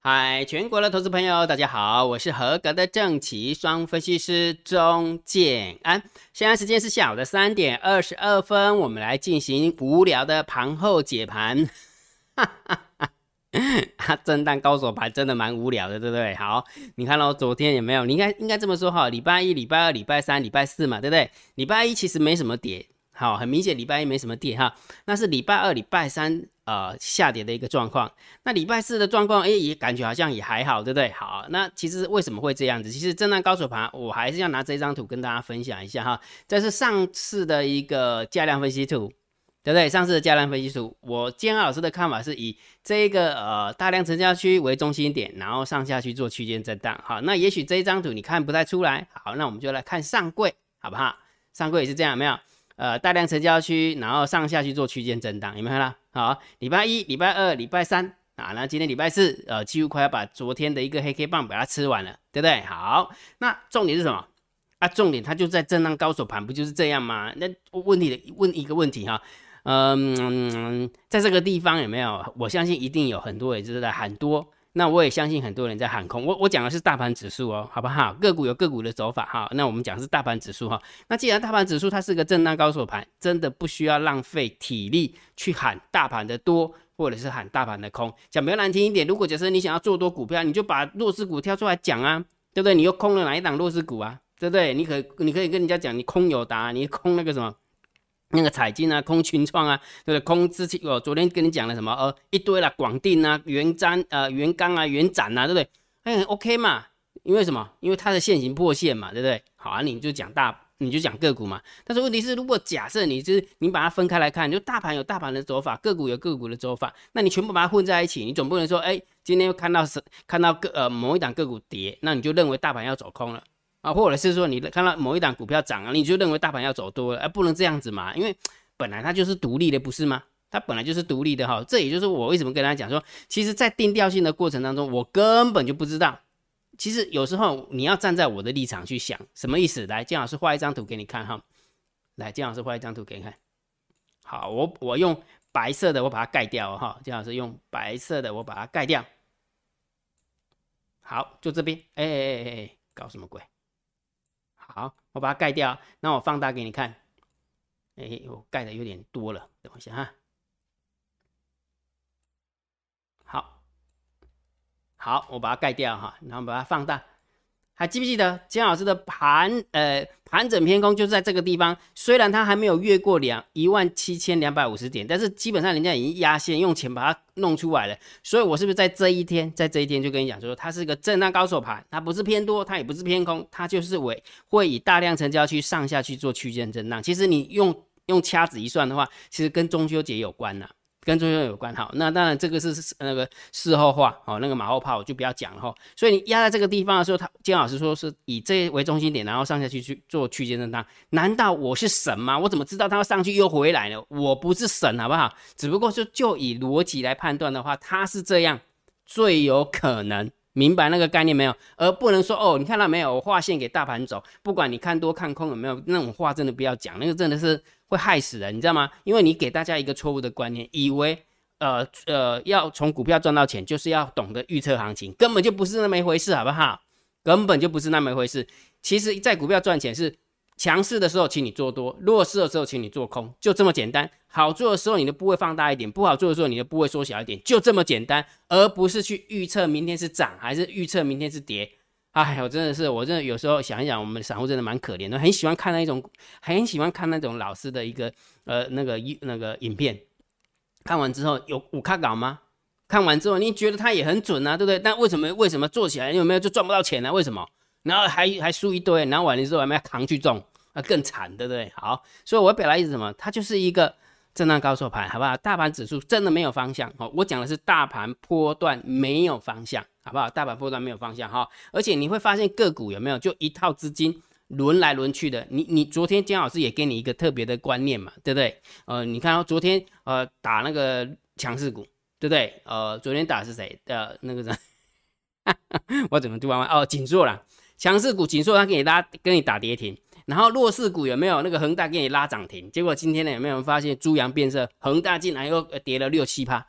嗨，全国的投资朋友，大家好，我是合格的正奇双分析师钟建安。现在时间是下午的三点二十二分，我们来进行无聊的盘后解盘。哈哈哈，震荡高手盘真的蛮无聊的，对不对？好，你看到昨天有没有？你应该应该这么说哈，礼拜一、礼拜二、礼拜三、礼拜四嘛，对不对？礼拜一其实没什么跌。好，很明显礼拜一没什么跌哈，那是礼拜二、礼拜三呃下跌的一个状况。那礼拜四的状况，哎，也感觉好像也还好，对不对？好，那其实为什么会这样子？其实震荡高手盘，我还是要拿这张图跟大家分享一下哈。这是上次的一个价量分析图，对不对？上次的价量分析图，我建安老师的看法是以这个呃大量成交区为中心点，然后上下去做区间震荡。好，那也许这一张图你看不太出来。好，那我们就来看上柜，好不好？上柜也是这样，没有？呃，大量成交区，然后上下去做区间震荡，有没有看到？好，礼拜一、礼拜二、礼拜三啊，那今天礼拜四，呃，几乎快要把昨天的一个黑 K 棒把它吃完了，对不对？好，那重点是什么？啊，重点它就在震荡高手盘，不就是这样吗？那问题的问一个问题哈，嗯，在这个地方有没有？我相信一定有很多人就是在喊多。那我也相信很多人在喊空，我我讲的是大盘指数哦，好不好？个股有个股的走法哈。那我们讲的是大盘指数哈。那既然大盘指数它是个震荡高手盘，真的不需要浪费体力去喊大盘的多，或者是喊大盘的空。讲比较难听一点，如果假设你想要做多股票，你就把弱势股挑出来讲啊，对不对？你又空了哪一档弱势股啊？对不对？你可你可以跟人家讲，你空友达，你空那个什么？那个彩金啊，空群创啊，对不对？空之前我昨天跟你讲了什么？呃，一堆了，广定啊，元瞻呃，元钢啊，元展啊，对不对？哎，OK 嘛？因为什么？因为它的线型破线嘛，对不对？好啊，你就讲大，你就讲个股嘛。但是问题是，如果假设你就是你把它分开来看，就大盘有大盘的走法，个股有个股的走法，那你全部把它混在一起，你总不能说，哎，今天又看到是看到个呃某一档个股跌，那你就认为大盘要走空了。啊，或者是说你看到某一档股票涨啊，你就认为大盘要走多了，哎，不能这样子嘛，因为本来它就是独立的，不是吗？它本来就是独立的哈，这也就是我为什么跟大家讲说，其实，在定调性的过程当中，我根本就不知道。其实有时候你要站在我的立场去想，什么意思？来，姜老师画一张图给你看哈。来，姜老师画一张图给你看。好，我我用白色的，我把它盖掉哈。姜老师用白色的，我把它盖掉。好，就这边。哎哎哎哎，搞什么鬼？好，我把它盖掉，那我放大给你看。哎，我盖的有点多了，等一下哈。好，好，我把它盖掉哈，然后把它放大。还记不记得姜老师的盘？呃，盘整偏空就在这个地方。虽然它还没有越过两一万七千两百五十点，但是基本上人家已经压线，用钱把它弄出来了。所以我是不是在这一天，在这一天就跟你讲说，它是一个震荡高手盘，它不是偏多，它也不是偏空，它就是为会以大量成交去上下去做区间震荡。其实你用用掐指一算的话，其实跟中秋节有关呐。跟中秋有关哈，那当然这个是那个事后话哦，那个马后炮我就不要讲了哈。所以你压在这个地方的时候，他金老师说是以这为中心点，然后上下去去做区间震荡。难道我是神吗？我怎么知道它要上去又回来呢？我不是神，好不好？只不过是就以逻辑来判断的话，它是这样最有可能。明白那个概念没有？而不能说哦，你看到没有？我画线给大盘走，不管你看多看空有没有那种话，真的不要讲，那个真的是会害死人，你知道吗？因为你给大家一个错误的观念，以为呃呃要从股票赚到钱，就是要懂得预测行情，根本就不是那么一回事，好不好？根本就不是那么一回事。其实，在股票赚钱是。强势的时候，请你做多；弱势的时候，请你做空，就这么简单。好做的时候，你的部位放大一点；不好做的时候，你的部位缩小一点，就这么简单，而不是去预测明天是涨还是预测明天是跌。哎，我真的是，我真的有时候想一想，我们散户真的蛮可怜的，很喜欢看那一种，很喜欢看那种老师的一个呃那个一那个影片。看完之后有五卡稿吗？看完之后你觉得他也很准啊，对不对？但为什么为什么做起来有没有就赚不到钱呢？为什么？然后还还输一堆，然后完了之后还要扛去种，那更惨，对不对？好，所以我表达意思什么？他就是一个震荡高手盘，好不好？大盘指数真的没有方向，哦，我讲的是大盘波段没有方向，好不好？大盘波段没有方向，哈，而且你会发现个股有没有就一套资金轮来轮去的？你你昨天姜老师也给你一个特别的观念嘛，对不对？呃，你看到昨天呃打那个强势股，对不对？呃，昨天打是谁的那个人？我怎么就弯弯？哦，紧做了。强势股紧缩，它给大家，跟你打跌停，然后弱势股有没有那个恒大给你拉涨停？结果今天呢，有没有发现猪羊变色？恒大竟然又跌了六七趴，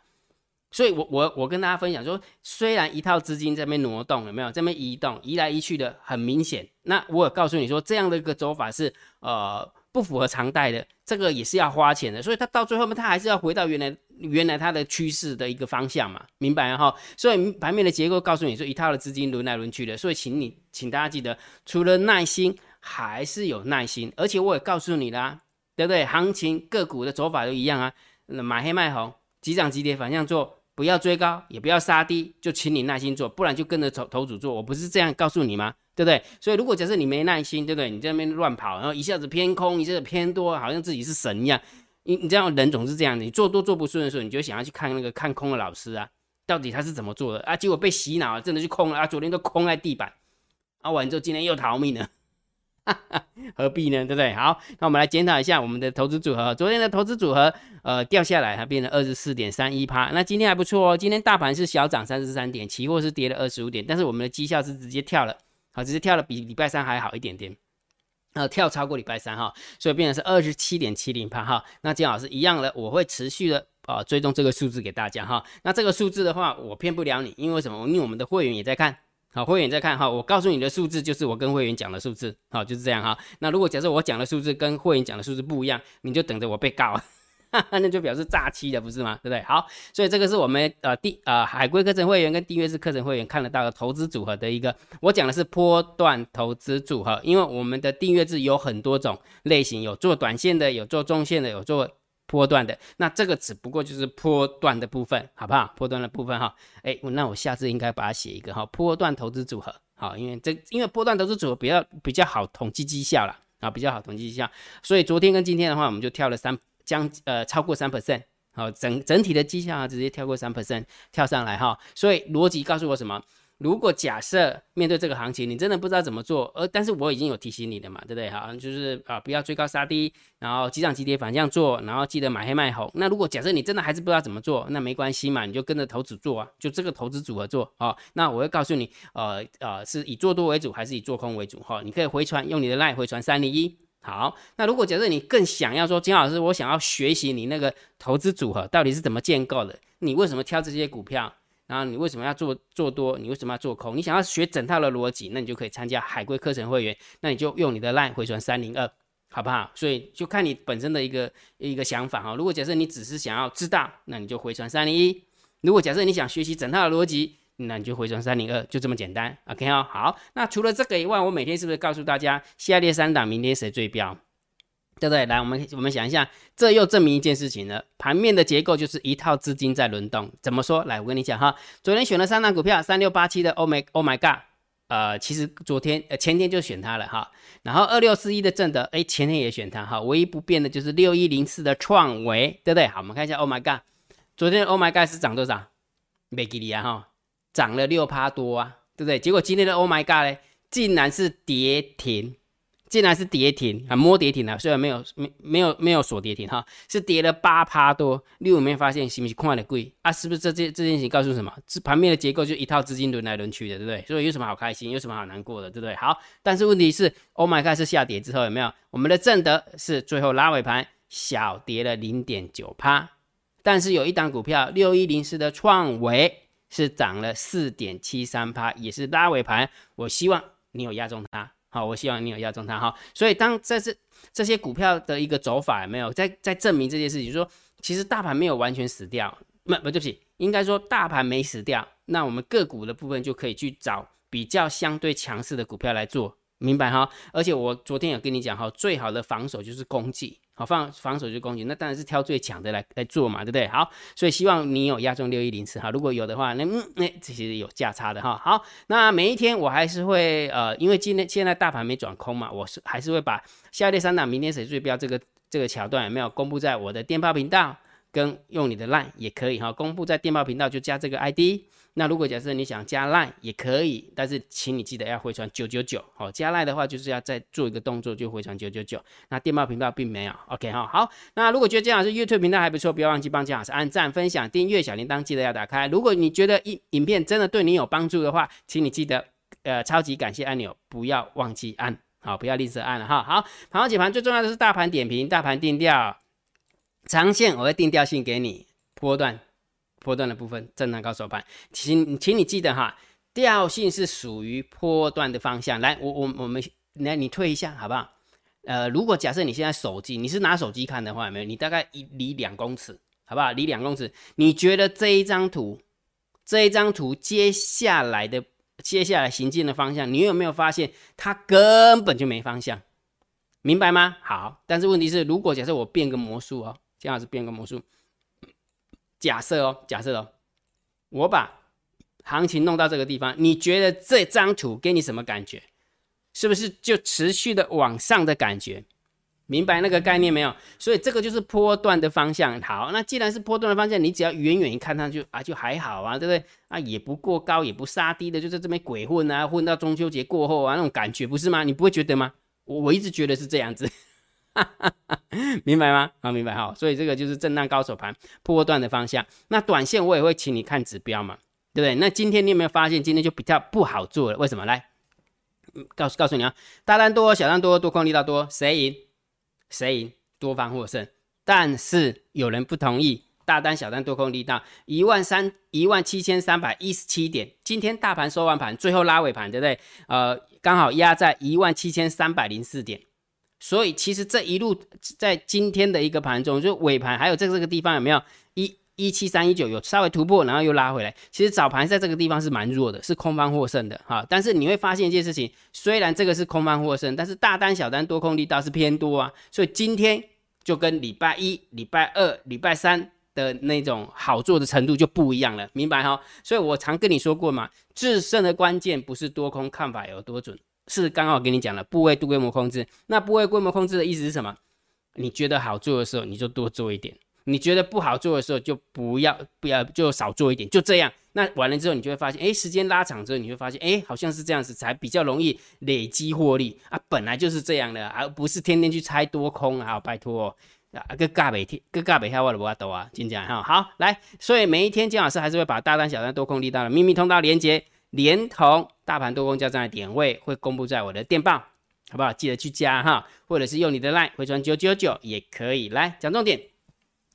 所以我我我跟大家分享说，虽然一套资金这边挪动有没有这边移动移来移去的很明显，那我也告诉你说，这样的一个走法是呃不符合常态的，这个也是要花钱的，所以它到最后面它还是要回到原来原来它的趋势的一个方向嘛，明白哈？所以盘面的结构告诉你说，一套的资金轮来轮去的，所以请你请大家记得，除了耐心还是有耐心，而且我也告诉你啦，对不对？行情个股的走法都一样啊，买黑卖红，急涨急跌反向做。不要追高，也不要杀低，就请你耐心做，不然就跟着投投主做。我不是这样告诉你吗？对不对？所以如果假设你没耐心，对不对？你在那边乱跑，然后一下子偏空，一下子偏多，好像自己是神一样。你你这样人总是这样的，你做多做不顺的时候，你就想要去看那个看空的老师啊，到底他是怎么做的啊？结果被洗脑了，真的去空了啊！昨天都空在地板，啊，完之后今天又逃命了。何必呢？对不对？好，那我们来检讨一下我们的投资组合。昨天的投资组合，呃，掉下来，它变成二十四点三一趴。那今天还不错哦，今天大盘是小涨三十三点，期货是跌了二十五点，但是我们的绩效是直接跳了，好，直接跳了比礼拜三还好一点点，呃，跳超过礼拜三哈，所以变成是二十七点七零趴哈。那金老师一样的，我会持续的啊追踪这个数字给大家哈。那这个数字的话，我骗不了你，因为什么？因为我们的会员也在看。好，会员在看哈，我告诉你的数字就是我跟会员讲的数字，好，就是这样哈。那如果假设我讲的数字跟会员讲的数字不一样，你就等着我被告，那就表示诈欺的，不是吗？对不对？好，所以这个是我们呃第呃海龟课程会员跟订阅式课程会员看得到的投资组合的一个，我讲的是波段投资组合，因为我们的订阅制有很多种类型，有做短线的，有做中线的，有做。波段的，那这个只不过就是波段的部分，好不好？波段的部分哈，哎，那我下次应该把它写一个哈，波段投资组合，好，因为这因为波段投资组合比较比较好统计绩效啦，啊，比较好统计绩效，所以昨天跟今天的话，我们就跳了三将呃超过三 percent，好，整整体的绩效啊直接跳过三 percent 跳上来哈，所以逻辑告诉我什么？如果假设面对这个行情，你真的不知道怎么做，而但是我已经有提醒你的嘛，对不对？好，就是啊，不要追高杀低，然后急涨急跌反向做，然后记得买黑卖红。那如果假设你真的还是不知道怎么做，那没关系嘛，你就跟着投资做啊，就这个投资组合做啊。那我会告诉你，呃呃，是以做多为主还是以做空为主？哈，你可以回传用你的 line 回传三零一。好，那如果假设你更想要说，金老师，我想要学习你那个投资组合到底是怎么建构的，你为什么挑这些股票？然后你为什么要做做多？你为什么要做空？你想要学整套的逻辑，那你就可以参加海龟课程会员。那你就用你的 line 回传三零二，好不好？所以就看你本身的一个一个想法哈。如果假设你只是想要知道，那你就回传三零一；如果假设你想学习整套的逻辑，那你就回传三零二，就这么简单。OK 哦，好。那除了这个以外，我每天是不是告诉大家下列三档明天谁最标？对不对？来，我们我们想一下，这又证明一件事情了。盘面的结构就是一套资金在轮动。怎么说？来，我跟你讲哈。昨天选了三档股票，三六八七的 Oh my Oh my God，呃，其实昨天呃前天就选它了哈。然后二六四一的正德，哎，前天也选它哈。唯一不变的就是六一零四的创维，对不对？好，我们看一下 Oh my God，昨天 Oh my God 是涨多少？没给你啊哈，涨了六趴多啊，对不对？结果今天的 Oh my God 呢，竟然是跌停。竟然是跌停啊，摸跌停了，虽然没有没没有没有锁跌停哈，是跌了八趴多。你有没有发现是不是看的贵啊？是不是这件这件事情告诉什么？这盘面的结构就一套资金轮来轮去的，对不对？所以有什么好开心，有什么好难过的，对不对？好，但是问题是，Oh my God，是下跌之后有没有？我们的正德是最后拉尾盘小跌了零点九趴，但是有一档股票六一零四的创维是涨了四点七三趴，也是拉尾盘。我希望你有压中它。好，我希望你有压中它哈。所以当这是这些股票的一个走法没有在在证明这件事情？就说其实大盘没有完全死掉，不不对不起，应该说大盘没死掉。那我们个股的部分就可以去找比较相对强势的股票来做，明白哈？而且我昨天有跟你讲哈，最好的防守就是攻击。好防防守就攻击，那当然是挑最强的来来做嘛，对不对？好，所以希望你有压中六一零四哈，如果有的话，那嗯那这些有价差的哈。好，那每一天我还是会呃，因为今天现在大盘没转空嘛，我是还是会把下列三档明天谁最标这个这个桥段有没有公布在我的电报频道，跟用你的 line 也可以哈，公布在电报频道就加这个 ID。那如果假设你想加 line 也可以，但是请你记得要回传九九九，好，加 line 的话就是要再做一个动作，就回传九九九。那电报频道并没有，OK 哈，好。那如果觉得姜老师 YouTube 频道还不错，不要忘记帮姜老师按赞、分享、订阅小铃铛，记得要打开。如果你觉得影影片真的对你有帮助的话，请你记得呃超级感谢按钮，不要忘记按，好，不要吝啬按了哈。好，盘后解盘最重要的是大盘点评、大盘定调，长线我会定调性给你，波段。波段的部分震荡高手盘，请请你记得哈，调性是属于波段的方向。来，我我我们来你退一下好不好？呃，如果假设你现在手机你是拿手机看的话，有没有？你大概一离两公尺，好不好？离两公尺，你觉得这一张图，这一张图接下来的接下来行进的方向，你有没有发现它根本就没方向？明白吗？好，但是问题是，如果假设我变个魔术哦，这样子变个魔术，假设哦，假设哦，我把行情弄到这个地方，你觉得这张图给你什么感觉？是不是就持续的往上的感觉？明白那个概念没有？所以这个就是波段的方向。好，那既然是波段的方向，你只要远远一看上去啊，就还好啊，对不对？啊，也不过高，也不杀低的，就在这边鬼混啊，混到中秋节过后啊，那种感觉不是吗？你不会觉得吗？我我一直觉得是这样子，明白吗？好，明白哈。所以这个就是震荡高手盘波段的方向。那短线我也会请你看指标嘛，对不对？那今天你有没有发现今天就比较不好做了？为什么？来，告诉告诉你啊，大单多，小单多，多空力道多，谁赢？谁赢？多方获胜。但是有人不同意，大单、小单、多空力道一万三一万七千三百一十七点。今天大盘收完盘，最后拉尾盘，对不对？呃。刚好压在一万七千三百零四点，所以其实这一路在今天的一个盘中，就尾盘还有在这个地方有没有一一七三一九有稍微突破，然后又拉回来。其实早盘在这个地方是蛮弱的，是空方获胜的哈。但是你会发现一件事情，虽然这个是空方获胜，但是大单小单多空力倒是偏多啊。所以今天就跟礼拜一、礼拜二、礼拜三。的那种好做的程度就不一样了，明白哈？所以我常跟你说过嘛，制胜的关键不是多空看法有多准，是刚好跟你讲了部位度规模控制。那部位规模控制的意思是什么？你觉得好做的时候你就多做一点，你觉得不好做的时候就不要不要就少做一点，就这样。那完了之后你就会发现，哎，时间拉长之后你会发现，哎，好像是这样子才比较容易累积获利啊，本来就是这样的，而不是天天去猜多空啊，拜托。啊，个价袂天，个价袂下我都无法度啊，真正哈。好，来，所以每一天金老师还是会把大单、小单、多空力道的秘密通道连接，连同大盘多空交战的点位，会公布在我的电报，好不好？记得去加哈，或者是用你的 line 回传九九九也可以。来讲重点，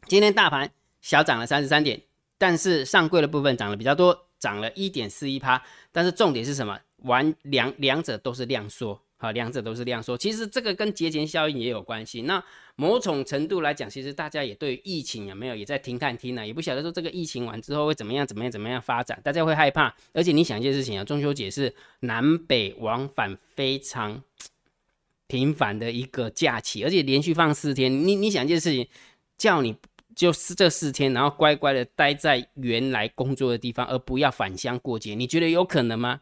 今天大盘小涨了三十三点，但是上柜的部分涨得比较多，涨了一点四一趴。但是重点是什么？完两两者都是量缩。啊，两者都是量缩，其实这个跟节前效应也有关系。那某种程度来讲，其实大家也对疫情有没有也在听看听呢，也不晓得说这个疫情完之后会怎么样怎么样怎么样发展，大家会害怕。而且你想一件事情啊，中秋节是南北往返非常频繁的一个假期，而且连续放四天。你你想一件事情，叫你就是这四天，然后乖乖的待在原来工作的地方，而不要返乡过节，你觉得有可能吗？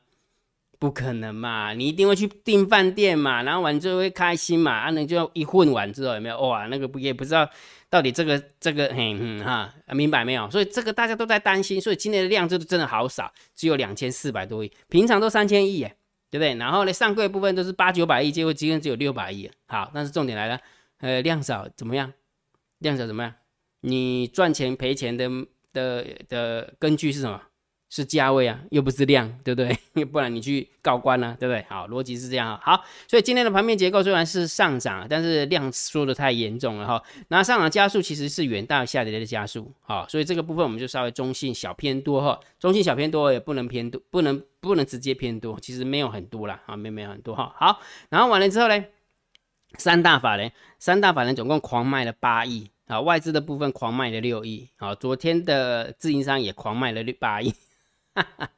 不可能嘛，你一定会去订饭店嘛，然后玩就会开心嘛，啊，那就一混完之后有没有哇？那个不也不知道到底这个这个嘿嗯哈，明白没有？所以这个大家都在担心，所以今天的量就真的好少，只有两千四百多亿，平常都三千亿耶，对不对？然后呢，上柜部分都是八九百亿，结果今天只有六百亿。好，但是重点来了，呃，量少怎么样？量少怎么样？你赚钱赔钱的的的根据是什么？是价位啊，又不是量，对不对？不然你去告官呢，对不对？好，逻辑是这样。啊好，所以今天的盘面结构虽然是上涨，但是量缩的太严重了哈。那上涨加速其实是远大于下跌的加速。好，所以这个部分我们就稍微中性小偏多哈，中性小偏多也不能偏多，不能不能直接偏多，其实没有很多啦，啊，没没有很多哈。好，然后完了之后呢，三大法人，三大法人总共狂卖了八亿啊，外资的部分狂卖了六亿。啊，昨天的自营商也狂卖了六八亿。哈哈，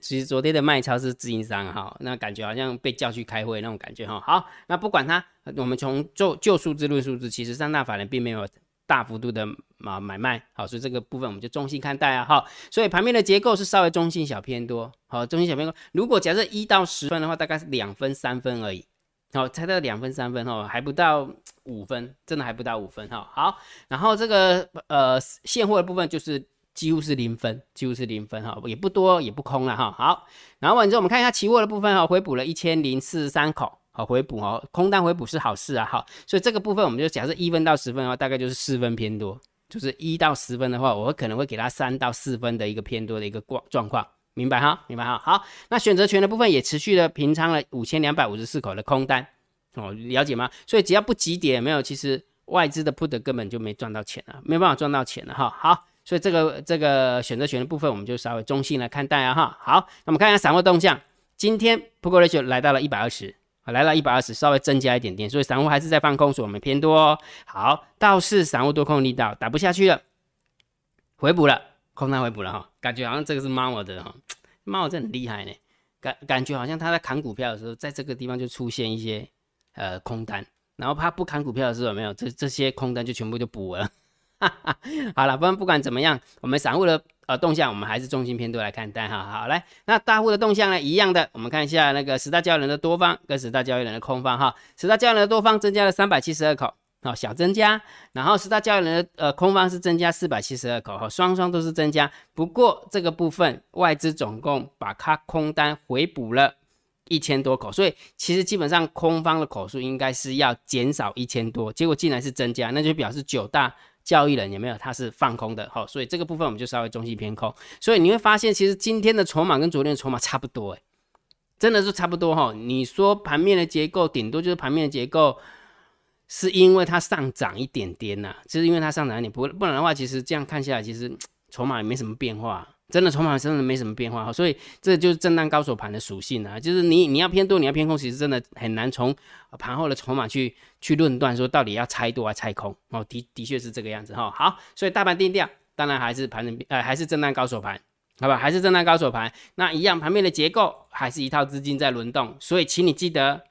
其实昨天的卖超是自营商哈，那感觉好像被叫去开会那种感觉哈。好，那不管它，我们从就就数字论数字，其实三大法人并没有大幅度的啊买卖，好，所以这个部分我们就中性看待啊。哈，所以盘面的结构是稍微中性小偏多，好，中性小偏多。如果假设一到十分的话，大概是两分三分而已，好，猜到两分三分哦，还不到五分，真的还不到五分哈。好，然后这个呃现货的部分就是。几乎是零分，几乎是零分哈，也不多也不空了哈。好，然后完之后我们看一下期货的部分哈，回补了一千零四十三口，好回补哦，空单回补是好事啊，哈，所以这个部分我们就假设一分到十分的话，大概就是四分偏多，就是一到十分的话，我可能会给它三到四分的一个偏多的一个状状况，明白哈？明白哈？好，那选择权的部分也持续的平仓了五千两百五十四口的空单，哦，了解吗？所以只要不急跌，没有，其实外资的 put 根本就没赚到钱啊，没办法赚到钱了哈。好。所以这个这个选择权的部分，我们就稍微中性来看待啊哈。好，那我们看一下散户动向，今天 Put Ratio 来到了一百二十，啊，来到一百二十，稍微增加一点点，所以散户还是在放空，所以我们偏多哦。好，倒是散户多空力道打不下去了，回补了，空单回补了哈，感觉好像这个是猫的哈，猫这很厉害呢，感感觉好像他在砍股票的时候，在这个地方就出现一些呃空单，然后他不砍股票的时候有没有？这这些空单就全部就补了。好了，不然不管怎么样，我们散户的呃动向，我们还是重心偏多来看待哈。好，来，那大户的动向呢，一样的，我们看一下那个十大交易人的多方跟十大交易人的空方哈。十大交易人的多方增加了三百七十二口，好，小增加。然后十大交易人的呃空方是增加四百七十二口，哈，双双都是增加。不过这个部分外资总共把它空单回补了一千多口，所以其实基本上空方的口数应该是要减少一千多，结果竟然是增加，那就表示九大。交易人有没有？它是放空的，好，所以这个部分我们就稍微中性偏空。所以你会发现，其实今天的筹码跟昨天的筹码差不多，哎，真的是差不多哈。你说盘面的结构，顶多就是盘面的结构，是因为它上涨一点点呐，就是因为它上涨一点，不不然的话，其实这样看下来，其实 筹码也没什么变化。真的筹码真的没什么变化哈，所以这就是震荡高手盘的属性啊，就是你你要偏多，你要偏空，其实真的很难从盘后的筹码去去论断说到底要拆多还是拆空哦，的的确是这个样子哈。好，所以大盘定调，当然还是盘整呃还是震荡高手盘，好吧，还是震荡高手盘，那一样盘面的结构还是一套资金在轮动，所以请你记得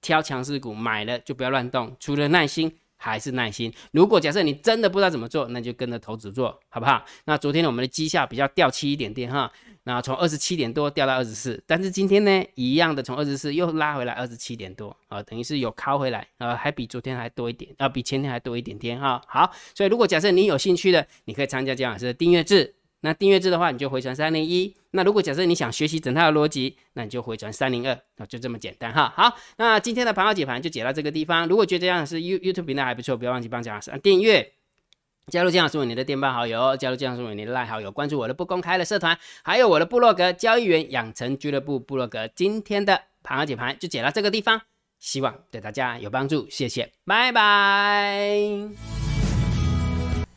挑强势股买了就不要乱动，除了耐心。还是耐心。如果假设你真的不知道怎么做，那就跟着投资做好不好？那昨天，我们的绩效比较掉漆一点点哈，那从二十七点多掉到二十四，但是今天呢，一样的从二十四又拉回来二十七点多啊，等于是有靠回来啊，还比昨天还多一点啊，比前天还多一点点哈。好，所以如果假设你有兴趣的，你可以参加姜老师的订阅制。那订阅制的话，你就回传三零一。那如果假设你想学习整套的逻辑，那你就回传三零二。那就这么简单哈。好，那今天的盘号解盘就解到这个地方。如果觉得这样是 You YouTube 频道还不错，不要忘记帮蒋老师按订阅，加入姜老师为你的电报好友，加入姜老师为你的赖好友，关注我的不公开的社团，还有我的部落格交易员养成俱乐部部落格。今天的盘号解盘就解到这个地方，希望对大家有帮助，谢谢，拜拜。